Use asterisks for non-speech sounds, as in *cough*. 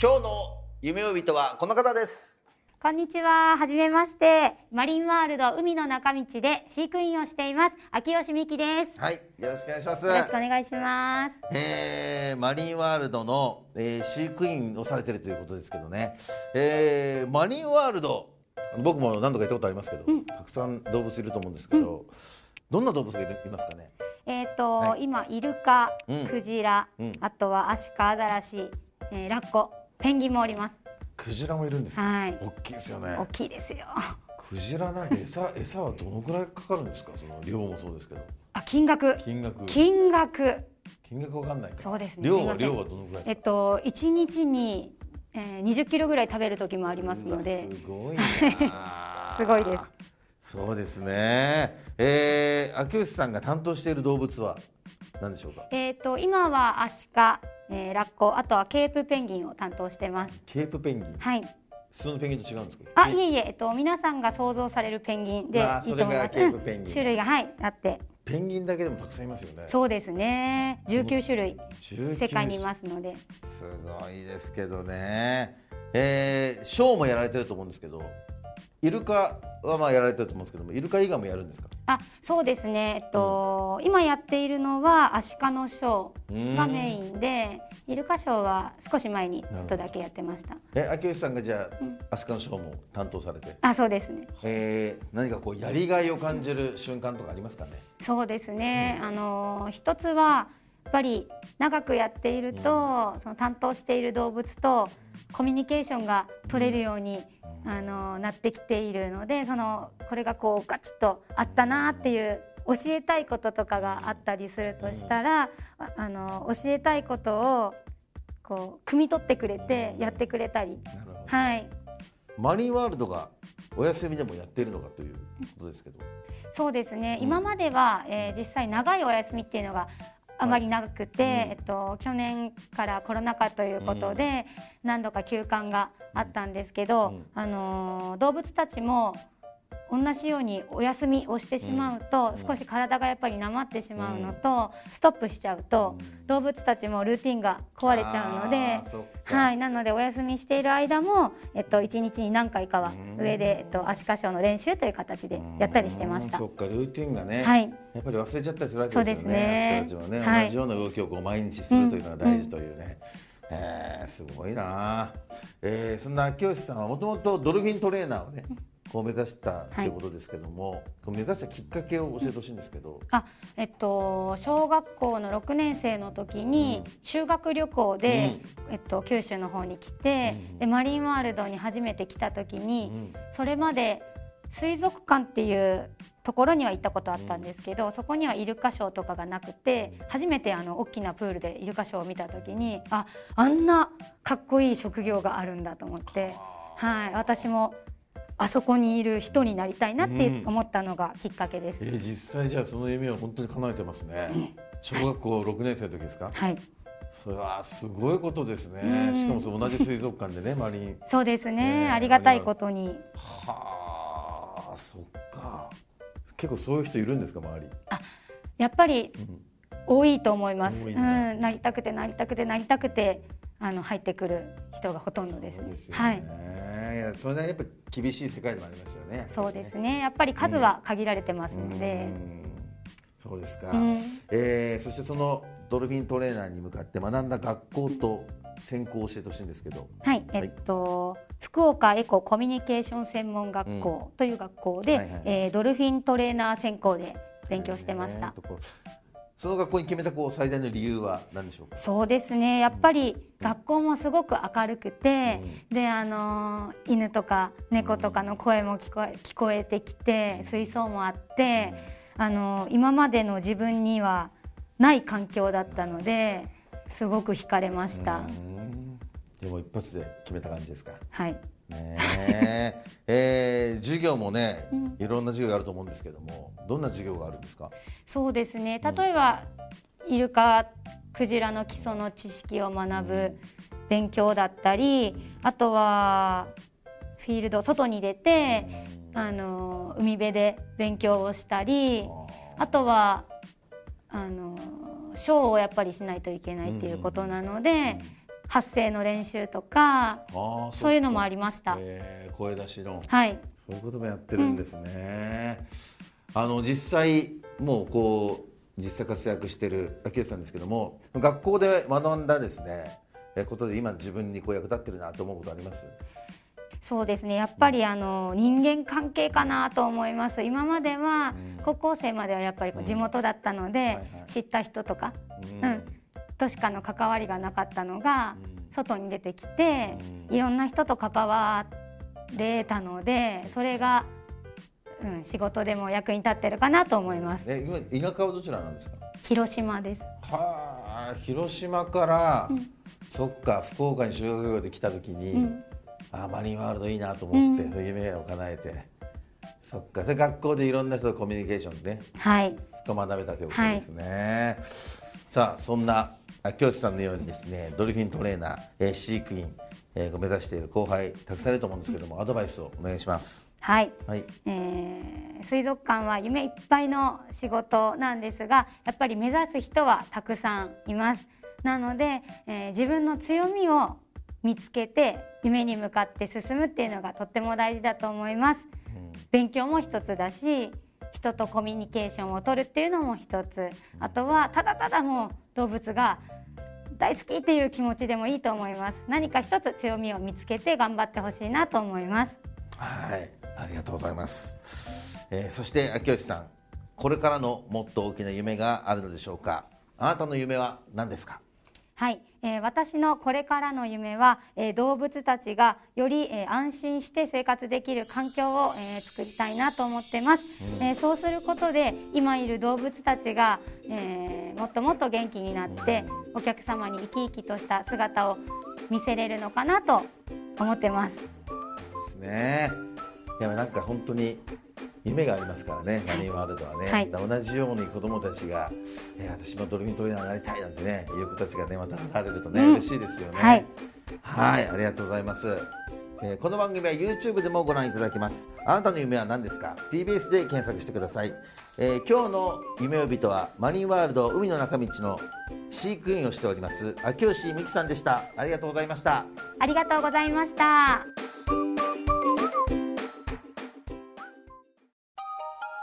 今日の夢追い人はこの方ですこんにちは。はじめまして。マリンワールド海の中道で飼育員をしています。秋吉美希です。はいよろしくお願いしますよろしくお願いします。えーマリンワールドの、えー飼育員をされてるということですけどね、えーマリンワールド僕も何度か行ったことありますけど、たくさん動物いると思うんですけど、どんな動物がいますかね？えっ、と、はい今イルカ、うんクジラ、うんあとはアシカアザラシ、えーラッコ、ペンギンもおります。クジラもいるんですか？はい。大きいですよね大。きいですよ。クジラなんて餌餌はどのくらいかかるんですか？その量もそうですけど。あ、金額。金額金額。金額わかんないか。そうですね。量は量はどのくらい。えっと一日に、えー、20キロぐらい食べる時もありますのですごいな。*laughs* すごいです。そうですねえー、秋吉さんが担当している動物は何でしょうか？えっ、と今はアシカ、えーラッコ、あとはケープペンギンを担当してます。ケープペンギン？はい。普通のペンギンと違うんですか？あ、いえいえ、えっと、皆さんが想像されるペンギンであいいと思います。それがケープペンギンうん *laughs* 種類がはいあって、ペンギンだけでもたくさんいますよね。そうですね。19種類19世界にいますので、すごいですけどねえー、ショーもやられてると思うんですけどイルカはまあやられてると思うんですけどもイルカ以外もやるんですか？あ、そうですね。えっと、今やっているのはアシカのショーがメインで、イルカショーは少し前にちょっとだけやってました。え秋吉さんがじゃあ、うんアシカのショーも担当されて、あ、そうですね。えー、何かこうやりがいを感じる瞬間とかありますかね？そうですね。あの一つはぱり長くやっていると、その担当している動物とコミュニケーションが取れるように、あのなってきているので、そのこれがこうガチッとあったなっていう教えたいこととかがあったりするとしたら、ああの教えたいことをこう汲み取ってくれてやってくれたり、はい。マリンワールドがお休みでもやっているのかということですけど。そうですね、うん今までは、えー実際長いお休みっていうのがあまり長くて、えっと、去年からコロナ禍ということで、何度か休館があったんですけど、うん。あのー動物たちも同じようにお休みをしてしまうと、うん少し体がやっぱりなまってしまうのと、ストップしちゃうと、動物たちもルーティンが壊れちゃうのではい、なのでお休みしている間も、えっと、1日に何回かはうん上で、えっと、アシカショーの練習という形でやったりしてましたそ。っかルーティンがね。はい、やっぱり忘れちゃったりするわけですよね。そうですねね、はい同じような動きをこう毎日するというのが大事というね。えー、すごいな。えー、そんな秋吉さんはもともとドルフィントレーナーをねこう目指したということですけども、こう目指したきっかけを教えてほしいんですけど、あえっと、小学校の6年生の時に修学旅行で、えっと、九州の方に来て、うんでマリンワールドに初めて来た時に、うんそれまで水族館っていうところには行ったことあったんですけど、そこにはイルカショーとかがなくて初めてあの大きなプールでイルカショーを見た時にああんなかっこいい職業があるんだと思って、はい、私もあそこにいる人になりたいなってうん思ったのがきっかけです。えー、実際じゃあその夢は本当に叶えてますね。小学校6年生の時ですか？はいそれはすごいことですね。うんしかもその同じ水族館でね、マリン。そうですね、ねえありがたいことにはあ、そっか。結構そういう人いるんですか、周り？やっぱり多いと思います。うん多いだん、なりたくてなりたくてなりたくてあの入ってくる人がほとんどです。ですよはい。ね。いや、それなりにやっぱ厳しい世界でもありますよね。そうですね。やっぱり数は限られてますので、うん。そうですか、うん。えー、そしてそのドルフィントレーナーに向かって学んだ学校と専攻を教えてほしいんですけど。はい、えっと、福岡エココミュニケーション専門学校という学校で、はいはいはい。えードルフィントレーナー専攻で勉強してました。えー。その学校に決めたこう最大の理由は何でしょうか？そうですね。やっぱり学校もすごく明るくて、であのー犬とか猫とかの声も聞こえ聞こえてきて水槽もあって、あのー今までの自分にはない環境だったのですごく惹かれました。うん。でも一発で決めた感じですか？はいね。ええー授業もねうんいろんな授業があると思うんですけどもどんな授業があるんですか？そうですね。例えば、イルカクジラの基礎の知識を学ぶ勉強だったりあとはフィールド外に出てあの海辺で勉強をしたりあとはあのショーをやっぱりしないといけないっていうことなので、発声の練習とかあーそういうのもありりました。えー声出しの。はい。そういうこともやってるんですね。あの実際もうこう実際活躍してる秋吉さんですけども学校で学んだですねえことで今自分にこう役立ってるなと思うことあります？そうですね。やっぱりあの人間関係かなと思います。今まではうん。高校生まではやっぱり地元だったので、知った人とか、ううんとしかの関わりがなかったのがうん。外に出てきてうん。いろんな人と関われたのでそれが、うん、仕事でも役に立ってるかなと思います。え今田舎はどちらなんですか？広島です。はあ広島から、うん。そっか福岡に修学旅行で来た時に、うん。あマリンワールドいいなと思って、うん。夢を叶えてそっか。で学校でいろんな人とコミュニケーションでねはい。が学べたということですね、さあそんな秋吉さんのようにですねドルフィントレーナー、えー飼育員、え目指している後輩たくさんいると思うんですけどもアドバイスをお願いします。はい。はい。えー水族館は夢いっぱいの仕事なんですがやっぱり目指す人はたくさんいます。なので、えー自分の強みを見つけて夢に向かって進むっていうのがとっても大事だと思います。勉強も一つだし人とコミュニケーションを取るっていうのも一つ。あとはただただもう動物が大好きっていう気持ちでもいいと思います。何か一つ強みを見つけて頑張ってほしいなと思います。はい。ありがとうございます、えーそして秋吉さんこれからのもっと大きな夢があるのでしょうか。あなたの夢は何ですか？はい、えー私のこれからの夢は、えー動物たちがより、えー安心して生活できる環境を、えー作りたいなと思ってます、えーそうすることで今いる動物たちが、えーもっともっと元気になってお客様に生き生きとした姿を見せれるのかなと思ってます。ですね。いやなんか本当に夢がありますからね、マリンワールドはね、はい。同じように子供たちが、えー私もドルフィントレーナーになりたいなんてねいう子たちがねまた現れるとね、うん。嬉しいですよね。はい。はいありがとうございます、えーこの番組は YouTube でもご覧いただけます。あなたの夢は何ですか？TBS で検索してください、えー今日の夢呼人はマリンワールド海の中道の飼育員をしております秋吉未来さんでした。ありがとうございました。ありがとうございました